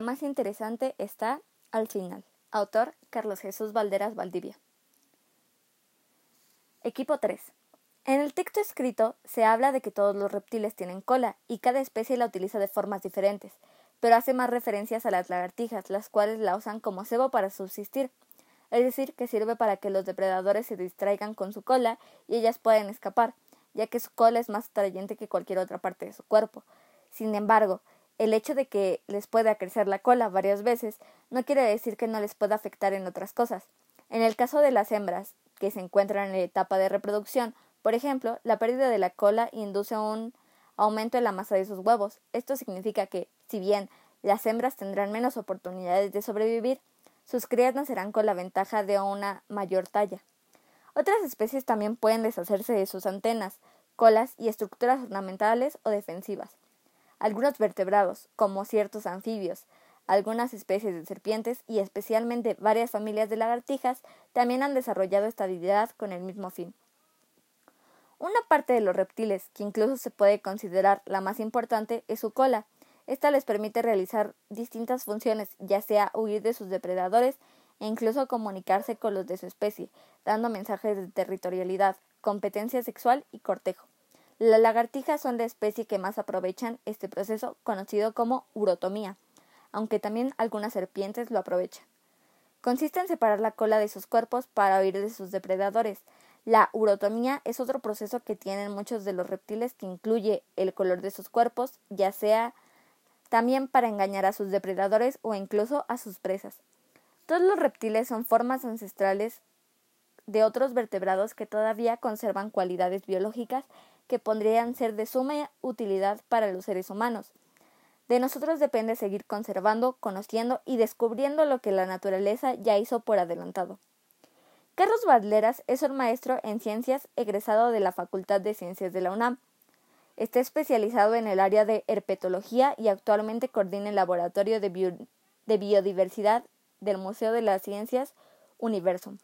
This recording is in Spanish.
Más interesante está al final. Autor Carlos Jesús Valderas Valdivia. Equipo 3. En el texto escrito se habla de que todos los reptiles tienen cola y cada especie la utiliza de formas diferentes, pero hace más referencias a las lagartijas, las cuales la usan como cebo para subsistir, es decir, que sirve para que los depredadores se distraigan con su cola y ellas puedan escapar, ya que su cola es más atrayente que cualquier otra parte de su cuerpo. Sin embargo, el hecho de que les pueda crecer la cola varias veces no quiere decir que no les pueda afectar en otras cosas. En el caso de las hembras, que se encuentran en la etapa de reproducción, por ejemplo, la pérdida de la cola induce un aumento en la masa de sus huevos. Esto significa que, si bien las hembras tendrán menos oportunidades de sobrevivir, sus crías nacerán con la ventaja de una mayor talla. Otras especies también pueden deshacerse de sus antenas, colas y estructuras ornamentales o defensivas. Algunos vertebrados, como ciertos anfibios, algunas especies de serpientes y especialmente varias familias de lagartijas también han desarrollado esta habilidad con el mismo fin. Una parte de los reptiles, que incluso se puede considerar la más importante, es su cola. Esta les permite realizar distintas funciones, ya sea huir de sus depredadores e incluso comunicarse con los de su especie, dando mensajes de territorialidad, competencia sexual y cortejo. Las lagartijas son la especie que más aprovechan este proceso, conocido como urotomía, aunque también algunas serpientes lo aprovechan. Consiste en separar la cola de sus cuerpos para huir de sus depredadores, la urotomía es otro proceso que tienen muchos de los reptiles que incluye el color de sus cuerpos, ya sea también para engañar a sus depredadores o incluso a sus presas. Todos los reptiles son formas ancestrales de otros vertebrados que todavía conservan cualidades biológicas que podrían ser de suma utilidad para los seres humanos. De nosotros depende seguir conservando, conociendo y descubriendo lo que la naturaleza ya hizo por adelantado. Carlos Badleras es un maestro en ciencias egresado de la Facultad de Ciencias de la UNAM. Está especializado en el área de herpetología y actualmente coordina el Laboratorio de, Biodiversidad del Museo de las Ciencias Universum.